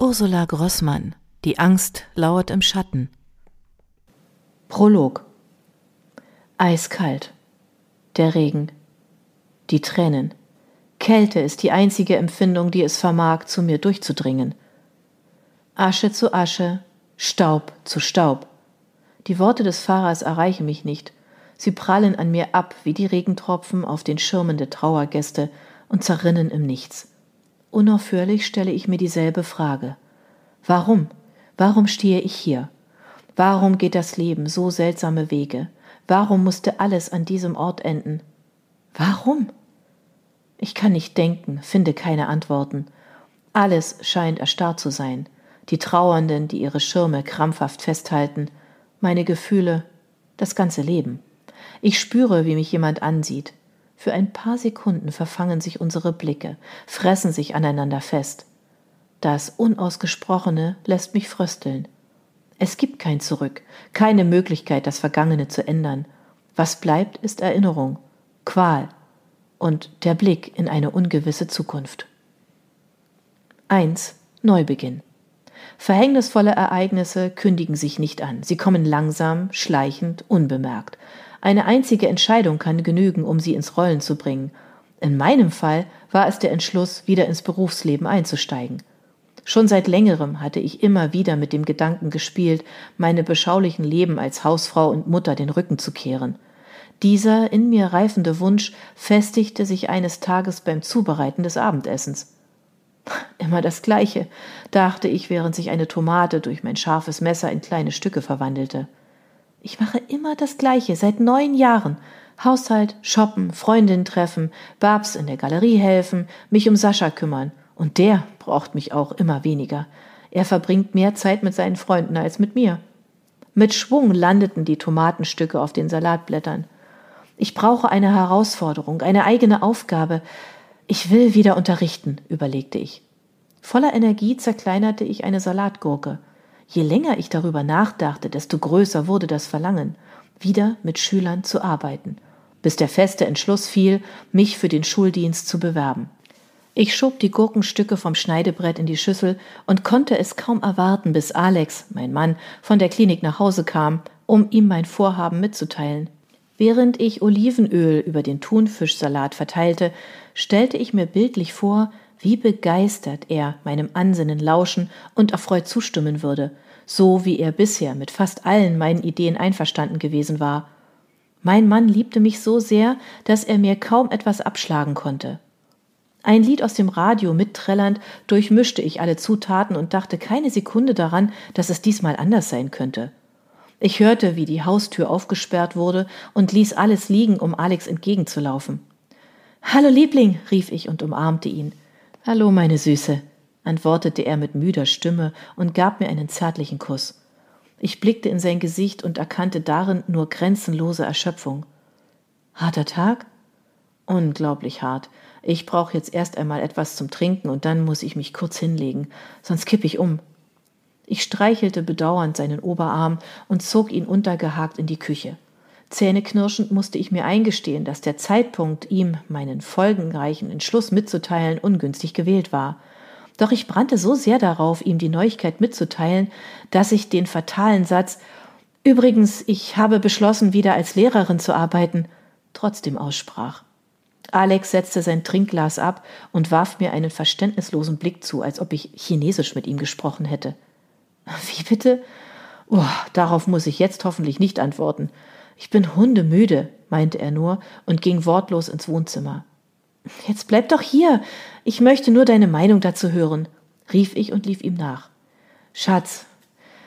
Ursula Grossmann Die Angst lauert im Schatten. Prolog Eiskalt. Der Regen. Die Tränen. Kälte ist die einzige Empfindung, die es vermag, zu mir durchzudringen. Asche zu Asche, Staub zu Staub. Die Worte des Fahrers erreichen mich nicht. Sie prallen an mir ab wie die Regentropfen auf den Schirmen der Trauergäste und zerrinnen im Nichts. Unaufhörlich stelle ich mir dieselbe Frage. Warum? Warum stehe ich hier? Warum geht das Leben so seltsame Wege? Warum musste alles an diesem Ort enden? Warum? Ich kann nicht denken, finde keine Antworten. Alles scheint erstarrt zu sein. Die Trauernden, die ihre Schirme krampfhaft festhalten, meine Gefühle, das ganze Leben. Ich spüre, wie mich jemand ansieht. Für ein paar Sekunden verfangen sich unsere Blicke, fressen sich aneinander fest. Das Unausgesprochene lässt mich frösteln. Es gibt kein Zurück, keine Möglichkeit, das Vergangene zu ändern. Was bleibt, ist Erinnerung, Qual und der Blick in eine ungewisse Zukunft. 1. Neubeginn. Verhängnisvolle Ereignisse kündigen sich nicht an. Sie kommen langsam, schleichend, unbemerkt. Eine einzige Entscheidung kann genügen, um sie ins Rollen zu bringen. In meinem Fall war es der Entschluss, wieder ins Berufsleben einzusteigen. Schon seit längerem hatte ich immer wieder mit dem Gedanken gespielt, meine beschaulichen Leben als Hausfrau und Mutter den Rücken zu kehren. Dieser in mir reifende Wunsch festigte sich eines Tages beim Zubereiten des Abendessens. Immer das Gleiche, dachte ich, während sich eine Tomate durch mein scharfes Messer in kleine Stücke verwandelte. Ich mache immer das Gleiche, seit neun Jahren. Haushalt, shoppen, Freundin treffen, Babs in der Galerie helfen, mich um Sascha kümmern. Und der braucht mich auch immer weniger. Er verbringt mehr Zeit mit seinen Freunden als mit mir. Mit Schwung landeten die Tomatenstücke auf den Salatblättern. Ich brauche eine Herausforderung, eine eigene Aufgabe. Ich will wieder unterrichten, überlegte ich. Voller Energie zerkleinerte ich eine Salatgurke. Je länger ich darüber nachdachte, desto größer wurde das Verlangen, wieder mit Schülern zu arbeiten, bis der feste Entschluss fiel, mich für den Schuldienst zu bewerben. Ich schob die Gurkenstücke vom Schneidebrett in die Schüssel und konnte es kaum erwarten, bis Alex, mein Mann, von der Klinik nach Hause kam, um ihm mein Vorhaben mitzuteilen. Während ich Olivenöl über den Thunfischsalat verteilte, stellte ich mir bildlich vor, wie begeistert er meinem Ansinnen lauschen und erfreut zustimmen würde, so wie er bisher mit fast allen meinen Ideen einverstanden gewesen war. Mein Mann liebte mich so sehr, dass er mir kaum etwas abschlagen konnte. Ein Lied aus dem Radio mitträllend durchmischte ich alle Zutaten und dachte keine Sekunde daran, dass es diesmal anders sein könnte. Ich hörte, wie die Haustür aufgesperrt wurde und ließ alles liegen, um Alex entgegenzulaufen. Hallo Liebling, rief ich und umarmte ihn. Hallo, meine Süße, antwortete er mit müder Stimme und gab mir einen zärtlichen Kuss. Ich blickte in sein Gesicht und erkannte darin nur grenzenlose Erschöpfung. Harter Tag? Unglaublich hart. Ich brauche jetzt erst einmal etwas zum Trinken und dann muss ich mich kurz hinlegen, sonst kipp ich um. Ich streichelte bedauernd seinen Oberarm und zog ihn untergehakt in die Küche. Zähneknirschend musste ich mir eingestehen, dass der Zeitpunkt, ihm meinen folgenreichen Entschluss mitzuteilen, ungünstig gewählt war. Doch ich brannte so sehr darauf, ihm die Neuigkeit mitzuteilen, dass ich den fatalen Satz Übrigens, ich habe beschlossen, wieder als Lehrerin zu arbeiten, trotzdem aussprach. Alex setzte sein Trinkglas ab und warf mir einen verständnislosen Blick zu, als ob ich Chinesisch mit ihm gesprochen hätte. Wie bitte? Oh, darauf muss ich jetzt hoffentlich nicht antworten. Ich bin hundemüde, meinte er nur und ging wortlos ins Wohnzimmer. Jetzt bleib doch hier. Ich möchte nur deine Meinung dazu hören, rief ich und lief ihm nach. Schatz,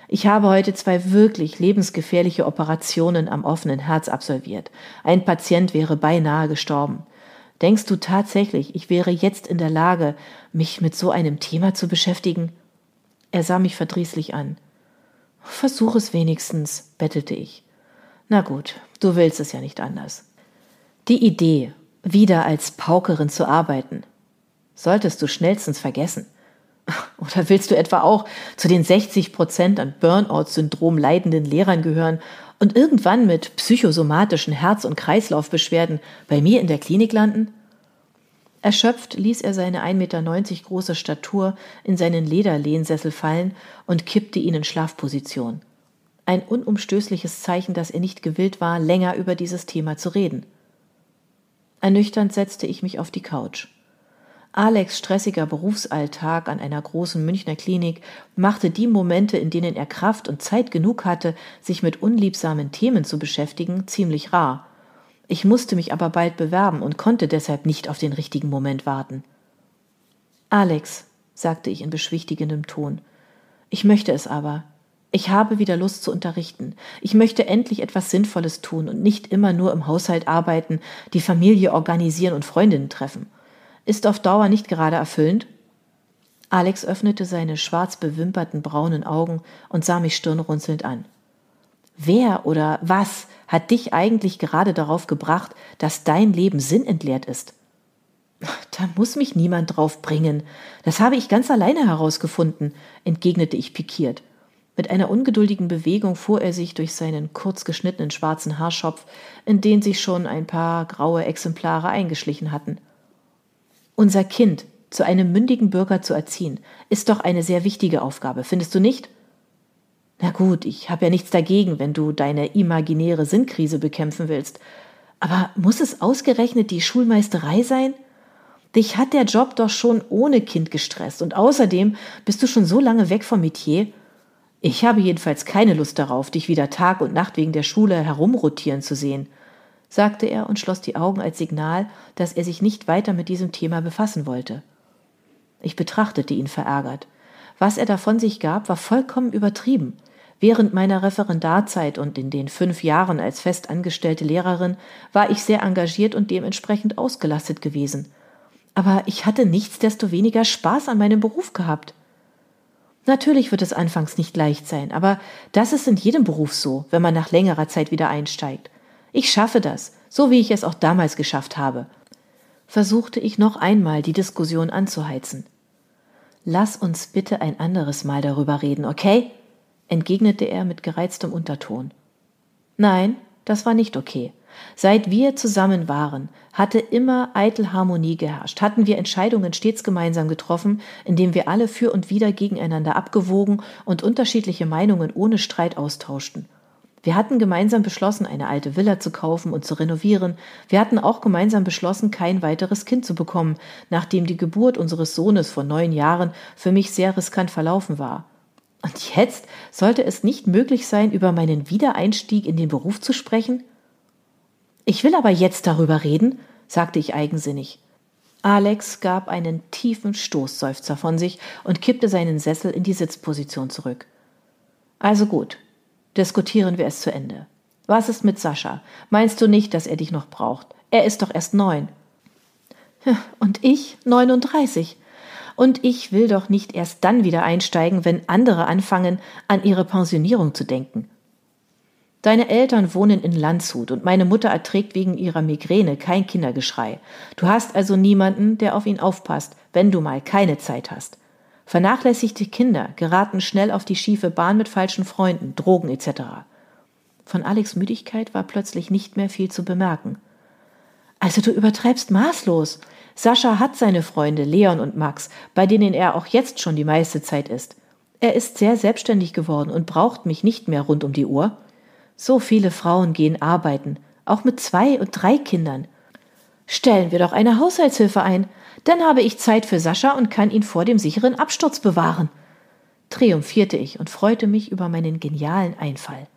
ich habe heute zwei wirklich lebensgefährliche Operationen am offenen Herz absolviert. Ein Patient wäre beinahe gestorben. Denkst du tatsächlich, ich wäre jetzt in der Lage, mich mit so einem Thema zu beschäftigen? Er sah mich verdrießlich an. Versuch es wenigstens, bettelte ich. Na gut, du willst es ja nicht anders. Die Idee, wieder als Paukerin zu arbeiten, solltest du schnellstens vergessen. Oder willst du etwa auch zu den 60 Prozent an Burnout-Syndrom leidenden Lehrern gehören und irgendwann mit psychosomatischen Herz- und Kreislaufbeschwerden bei mir in der Klinik landen? Erschöpft ließ er seine 1,90 Meter große Statur in seinen Lederlehnsessel fallen und kippte ihn in Schlafposition. Ein unumstößliches Zeichen, dass er nicht gewillt war, länger über dieses Thema zu reden. Ernüchternd setzte ich mich auf die Couch. Alex stressiger Berufsalltag an einer großen Münchner Klinik machte die Momente, in denen er Kraft und Zeit genug hatte, sich mit unliebsamen Themen zu beschäftigen, ziemlich rar. Ich musste mich aber bald bewerben und konnte deshalb nicht auf den richtigen Moment warten. Alex, sagte ich in beschwichtigendem Ton, ich möchte es aber. Ich habe wieder Lust zu unterrichten. Ich möchte endlich etwas Sinnvolles tun und nicht immer nur im Haushalt arbeiten, die Familie organisieren und Freundinnen treffen. Ist auf Dauer nicht gerade erfüllend? Alex öffnete seine schwarz bewimperten braunen Augen und sah mich stirnrunzelnd an. Wer oder was hat dich eigentlich gerade darauf gebracht, dass dein Leben sinnentleert ist? Da muss mich niemand drauf bringen. Das habe ich ganz alleine herausgefunden, entgegnete ich pikiert. Mit einer ungeduldigen Bewegung fuhr er sich durch seinen kurz geschnittenen schwarzen Haarschopf, in den sich schon ein paar graue Exemplare eingeschlichen hatten. Unser Kind zu einem mündigen Bürger zu erziehen, ist doch eine sehr wichtige Aufgabe, findest du nicht? Na gut, ich habe ja nichts dagegen, wenn du deine imaginäre Sinnkrise bekämpfen willst. Aber muss es ausgerechnet die Schulmeisterei sein? Dich hat der Job doch schon ohne Kind gestresst und außerdem bist du schon so lange weg vom Metier. Ich habe jedenfalls keine Lust darauf, dich wieder Tag und Nacht wegen der Schule herumrotieren zu sehen, sagte er und schloss die Augen als Signal, dass er sich nicht weiter mit diesem Thema befassen wollte. Ich betrachtete ihn verärgert. Was er davon sich gab, war vollkommen übertrieben. Während meiner Referendarzeit und in den fünf Jahren als festangestellte Lehrerin war ich sehr engagiert und dementsprechend ausgelastet gewesen. Aber ich hatte nichtsdestoweniger Spaß an meinem Beruf gehabt. Natürlich wird es anfangs nicht leicht sein, aber das ist in jedem Beruf so, wenn man nach längerer Zeit wieder einsteigt. Ich schaffe das, so wie ich es auch damals geschafft habe. Versuchte ich noch einmal die Diskussion anzuheizen. Lass uns bitte ein anderes Mal darüber reden, okay? entgegnete er mit gereiztem Unterton. Nein, das war nicht okay. Seit wir zusammen waren, hatte immer eitel Harmonie geherrscht, hatten wir Entscheidungen stets gemeinsam getroffen, indem wir alle für und wider gegeneinander abgewogen und unterschiedliche Meinungen ohne Streit austauschten. Wir hatten gemeinsam beschlossen, eine alte Villa zu kaufen und zu renovieren. Wir hatten auch gemeinsam beschlossen, kein weiteres Kind zu bekommen, nachdem die Geburt unseres Sohnes vor neun Jahren für mich sehr riskant verlaufen war. Und jetzt sollte es nicht möglich sein, über meinen Wiedereinstieg in den Beruf zu sprechen? Ich will aber jetzt darüber reden, sagte ich eigensinnig. Alex gab einen tiefen Stoßseufzer von sich und kippte seinen Sessel in die Sitzposition zurück. Also gut, diskutieren wir es zu Ende. Was ist mit Sascha? Meinst du nicht, dass er dich noch braucht? Er ist doch erst neun. Und ich neununddreißig. Und ich will doch nicht erst dann wieder einsteigen, wenn andere anfangen, an ihre Pensionierung zu denken. Deine Eltern wohnen in Landshut und meine Mutter erträgt wegen ihrer Migräne kein Kindergeschrei. Du hast also niemanden, der auf ihn aufpasst, wenn du mal keine Zeit hast. Vernachlässigte Kinder geraten schnell auf die schiefe Bahn mit falschen Freunden, Drogen etc. Von Alex Müdigkeit war plötzlich nicht mehr viel zu bemerken. Also du übertreibst maßlos. Sascha hat seine Freunde Leon und Max, bei denen er auch jetzt schon die meiste Zeit ist. Er ist sehr selbstständig geworden und braucht mich nicht mehr rund um die Uhr. So viele Frauen gehen arbeiten, auch mit zwei und drei Kindern. Stellen wir doch eine Haushaltshilfe ein, dann habe ich Zeit für Sascha und kann ihn vor dem sicheren Absturz bewahren. Triumphierte ich und freute mich über meinen genialen Einfall.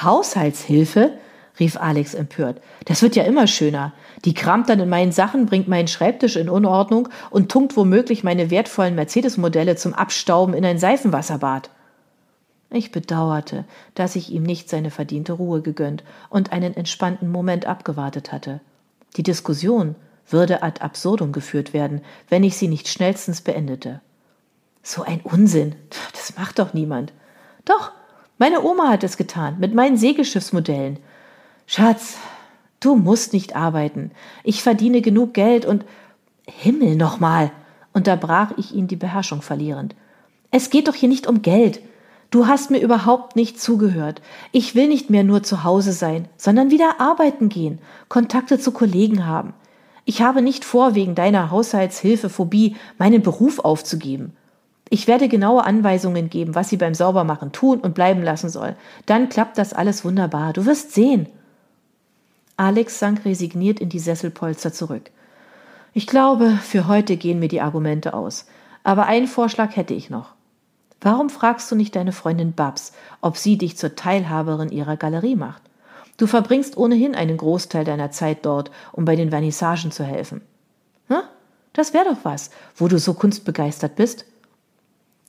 Haushaltshilfe? rief Alex empört. Das wird ja immer schöner. Die kramt dann in meinen Sachen, bringt meinen Schreibtisch in Unordnung und tunkt womöglich meine wertvollen Mercedes-Modelle zum Abstauben in ein Seifenwasserbad. Ich bedauerte, dass ich ihm nicht seine verdiente Ruhe gegönnt und einen entspannten Moment abgewartet hatte. Die Diskussion würde ad absurdum geführt werden, wenn ich sie nicht schnellstens beendete. So ein Unsinn. Das macht doch niemand. Doch, meine Oma hat es getan, mit meinen Segelschiffsmodellen. Schatz, du musst nicht arbeiten. Ich verdiene genug Geld und Himmel nochmal, unterbrach ich ihn die Beherrschung verlierend. Es geht doch hier nicht um Geld. Du hast mir überhaupt nicht zugehört. Ich will nicht mehr nur zu Hause sein, sondern wieder arbeiten gehen, Kontakte zu Kollegen haben. Ich habe nicht vor, wegen deiner Haushaltshilfephobie meinen Beruf aufzugeben. Ich werde genaue Anweisungen geben, was sie beim Saubermachen tun und bleiben lassen soll. Dann klappt das alles wunderbar. Du wirst sehen. Alex sank resigniert in die Sesselpolster zurück. Ich glaube, für heute gehen mir die Argumente aus. Aber einen Vorschlag hätte ich noch. Warum fragst du nicht deine Freundin Babs, ob sie dich zur Teilhaberin ihrer Galerie macht? Du verbringst ohnehin einen Großteil deiner Zeit dort, um bei den Vernissagen zu helfen. Hm? Das wäre doch was, wo du so kunstbegeistert bist.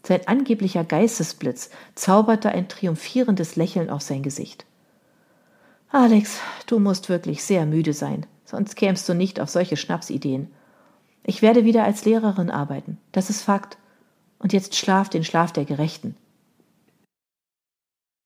Sein angeblicher Geistesblitz zauberte ein triumphierendes Lächeln auf sein Gesicht. Alex, du musst wirklich sehr müde sein, sonst kämst du nicht auf solche Schnapsideen. Ich werde wieder als Lehrerin arbeiten, das ist Fakt. Und jetzt schlaf den Schlaf der Gerechten.